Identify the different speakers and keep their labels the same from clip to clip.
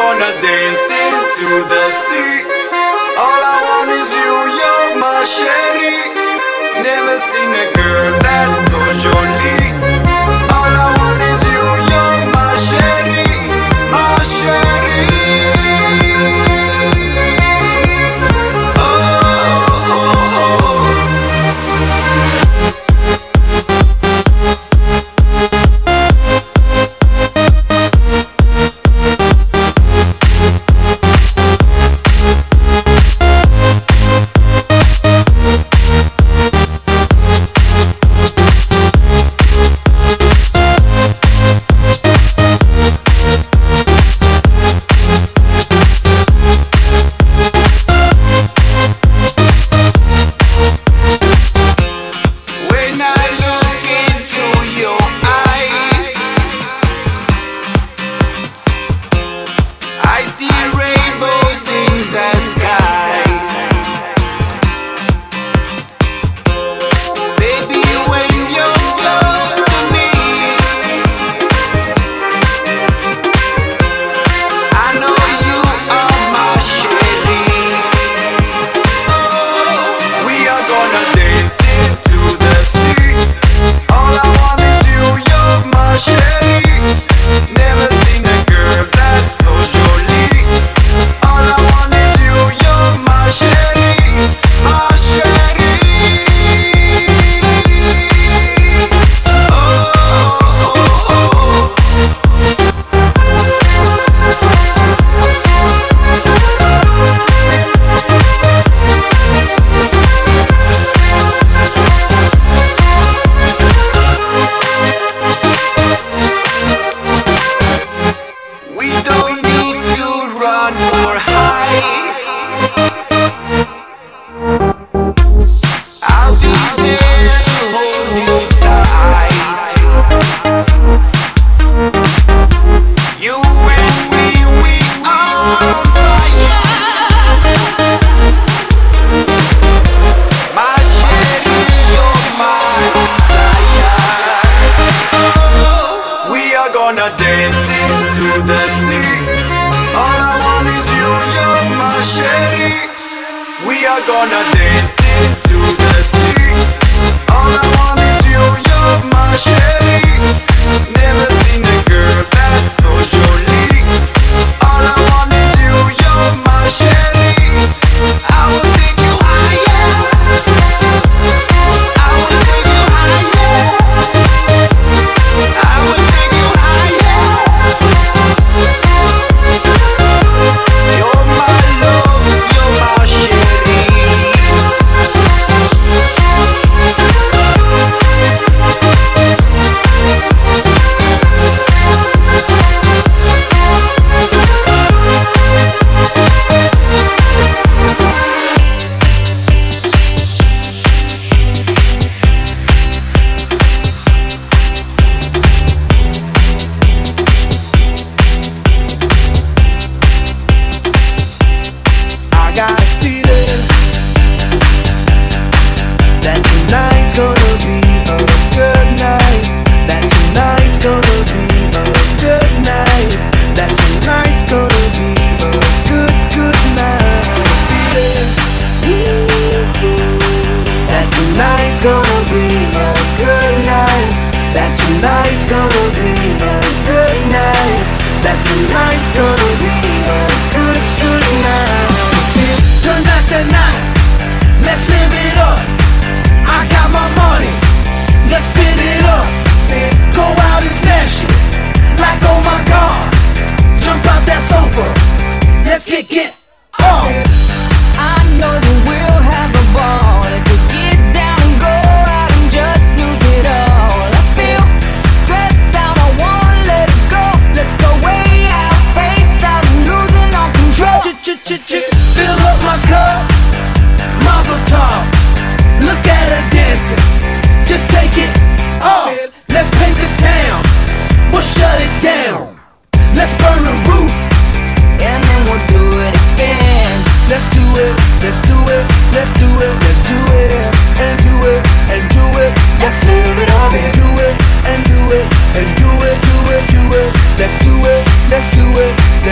Speaker 1: gonna dance into the sea. shade.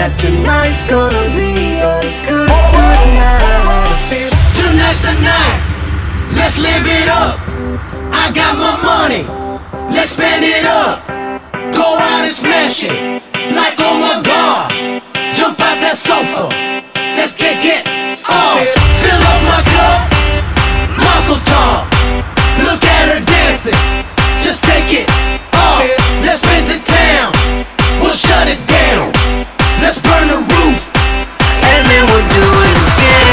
Speaker 2: That tonight's gonna be a good, good night.
Speaker 3: Tonight's the night. Let's live it up. I got my money. Let's spend it up. Go out and smash it. Like oh my god. Jump out that sofa. Let's kick it off. Fill up my cup. Mazel tov. Look at her dancing. Just take it off. Let's spin to town. We'll shut it down. Let's burn the roof. And then we'll do it again.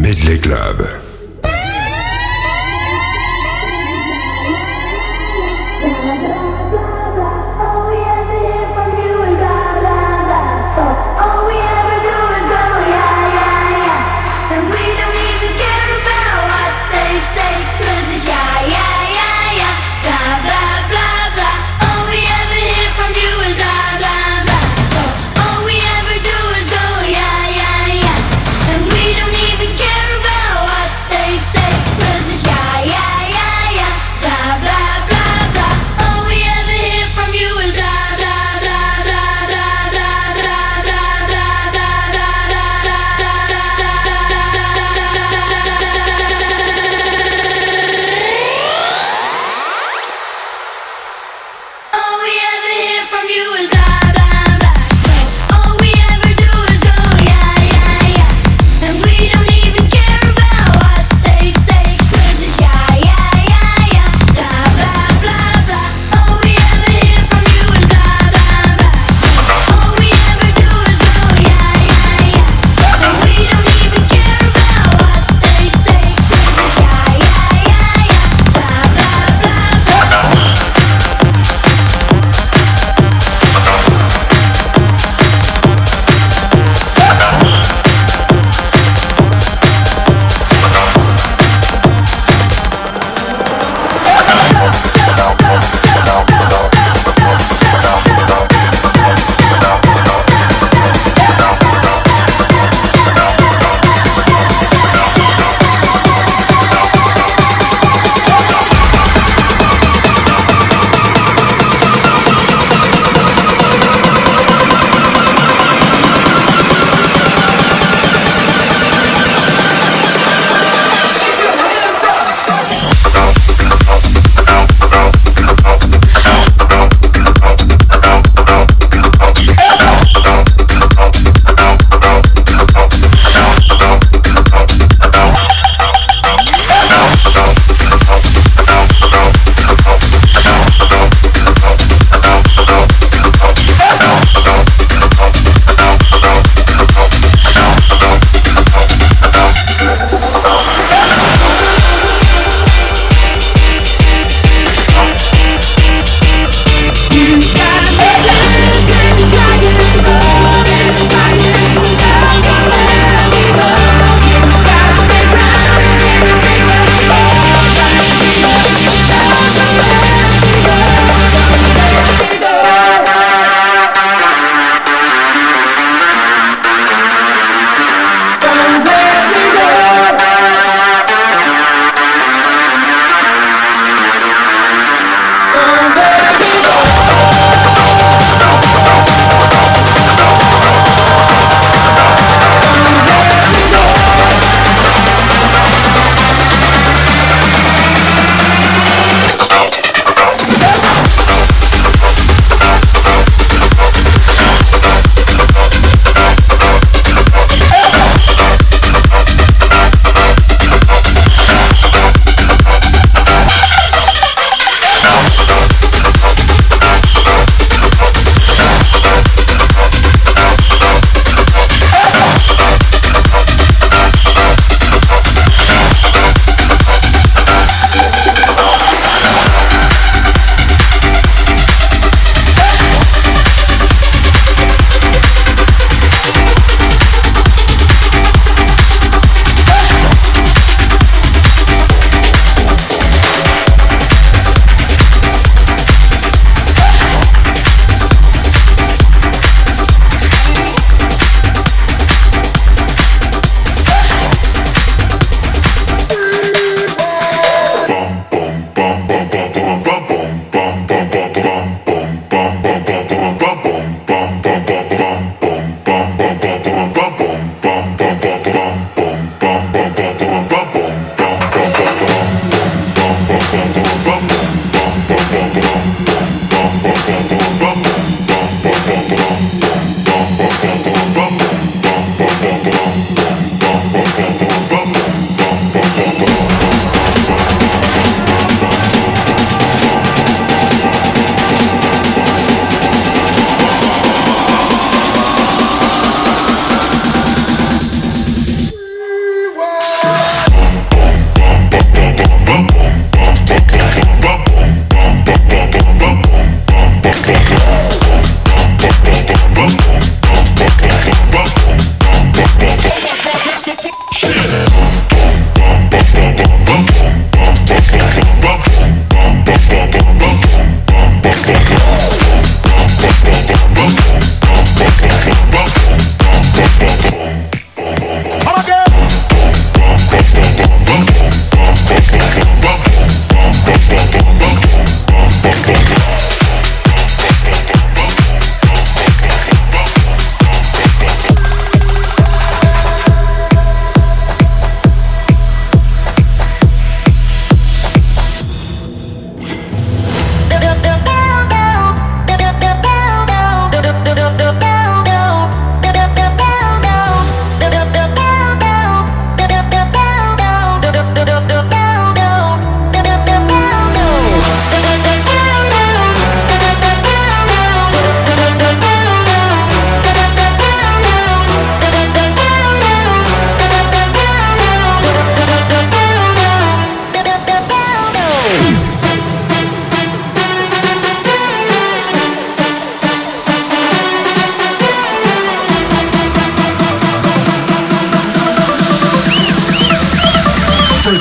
Speaker 4: Medley Club.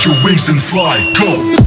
Speaker 5: Your wings and fly, go!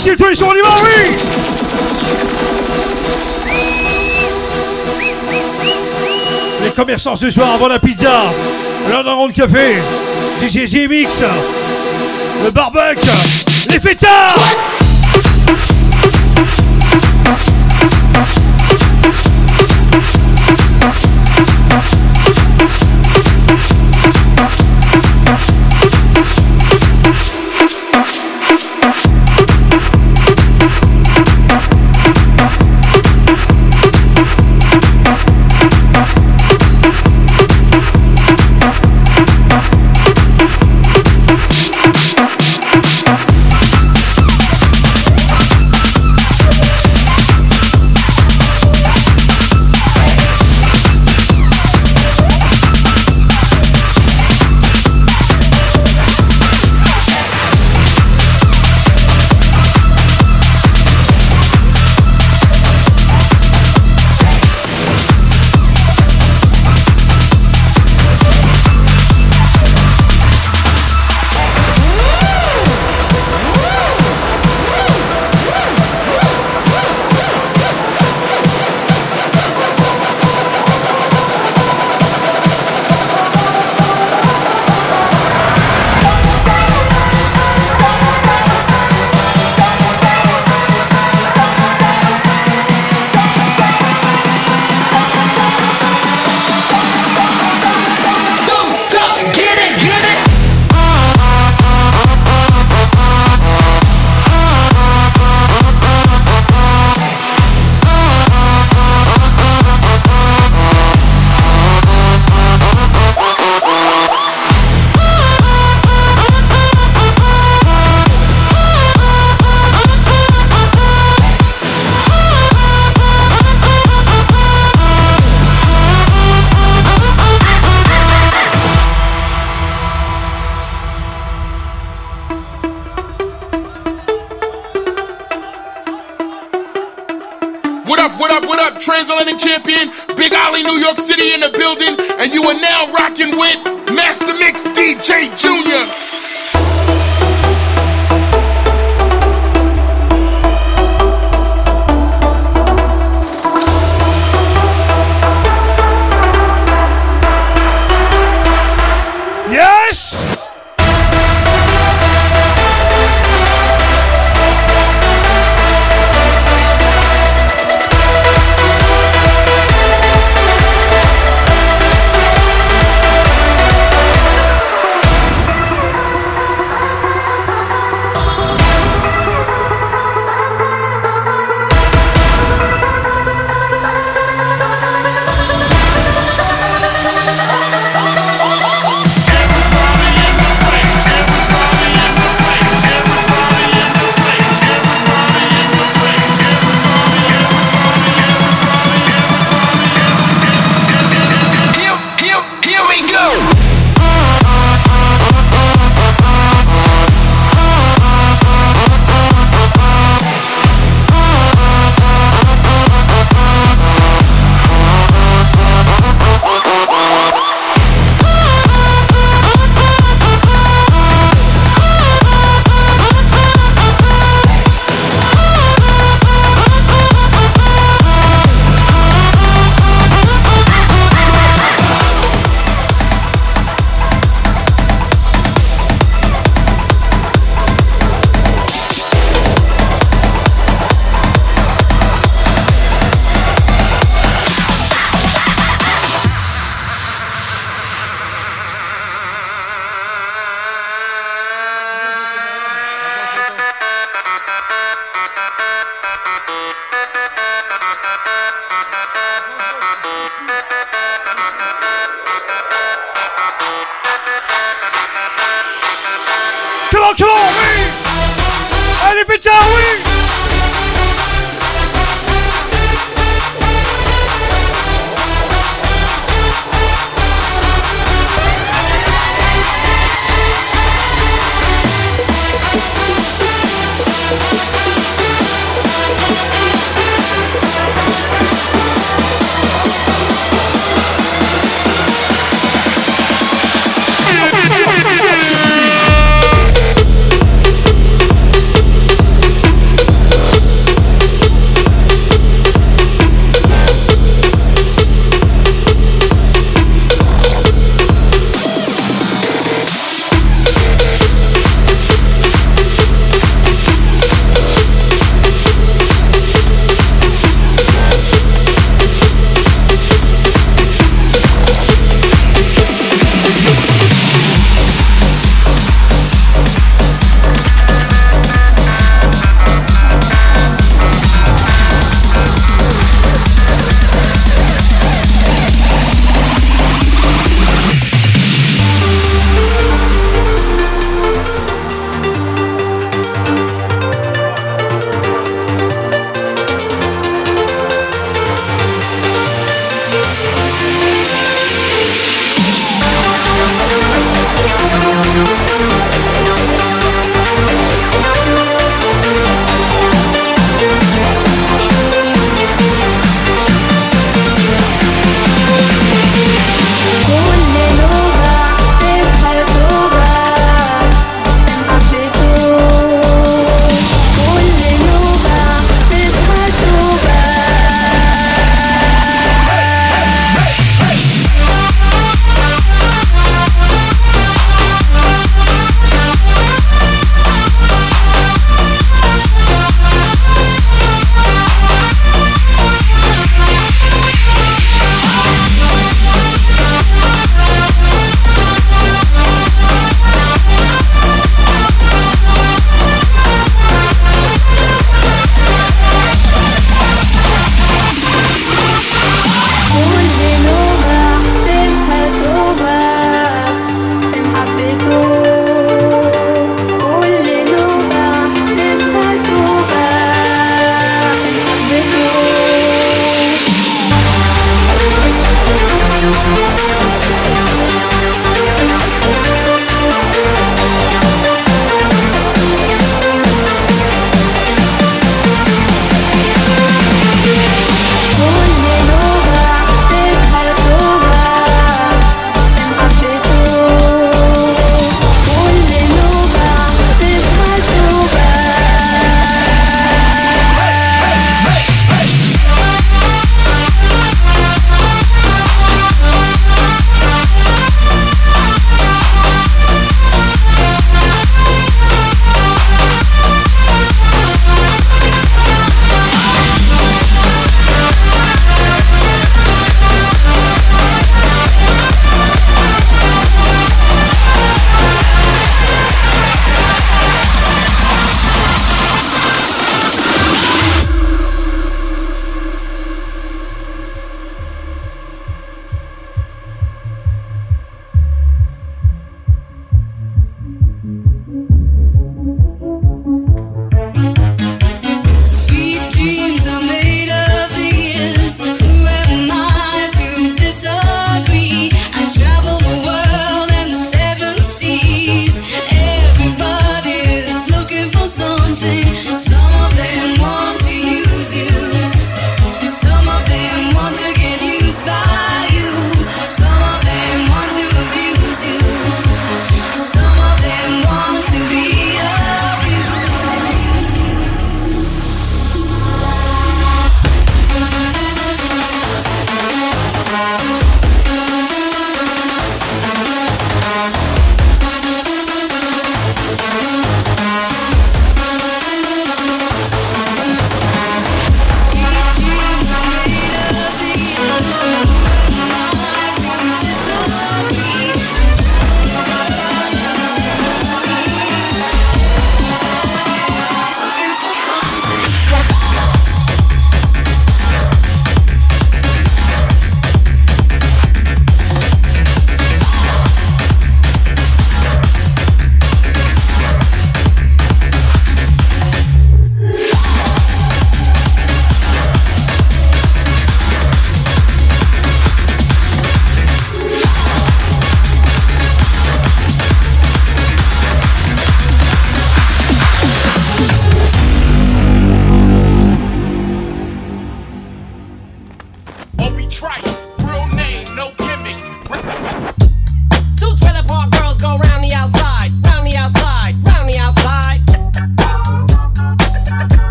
Speaker 6: Ici, toi, ils sont en Liban, oui. Les commerçants ce soir avant la pizza, l'un de café, DJ GMX, le barbecue, les fêtards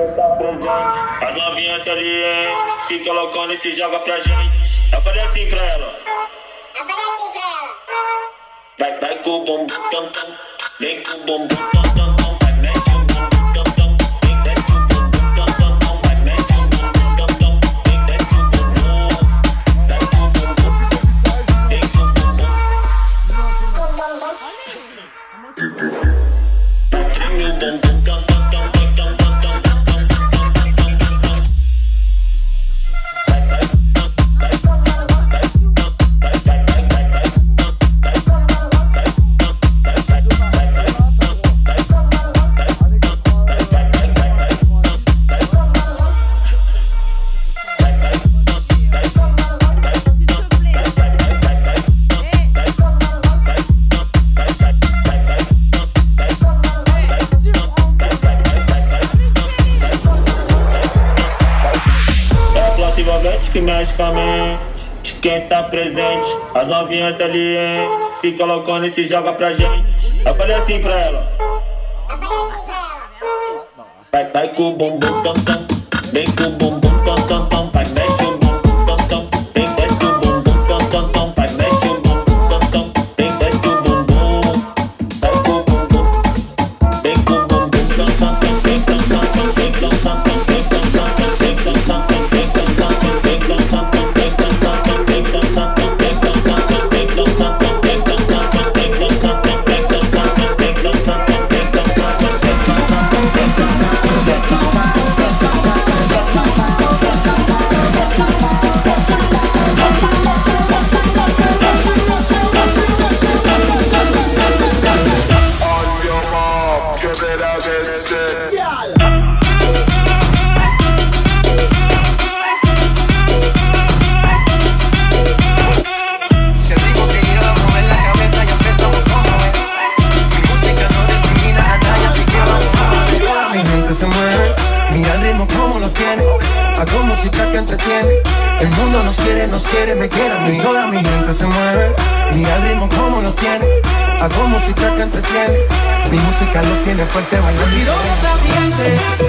Speaker 7: As novinhas ali, hein? Fica loucona e se joga pra gente. Eu falei assim pra ela. Eu falei assim pra ela. Vai, vai com o bumbum tam tam. Vem com o bumbum tam tam. criança ali, hein? Fica loucona e se joga pra gente. Eu falei assim pra ela. Vai, vai com o bumbum tam tam, vem com o bumbum
Speaker 2: música los tiene fuerte bailando. ¿Y dónde?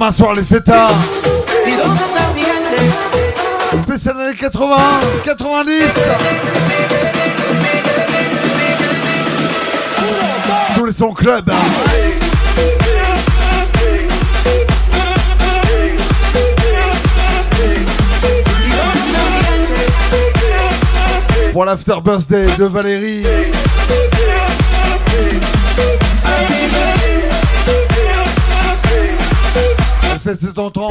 Speaker 6: Demain soir, les fêtards. Spécial années 80, 90. Tous les sons club. Pour l'after birthday de Valérie. fête, c'est tentant.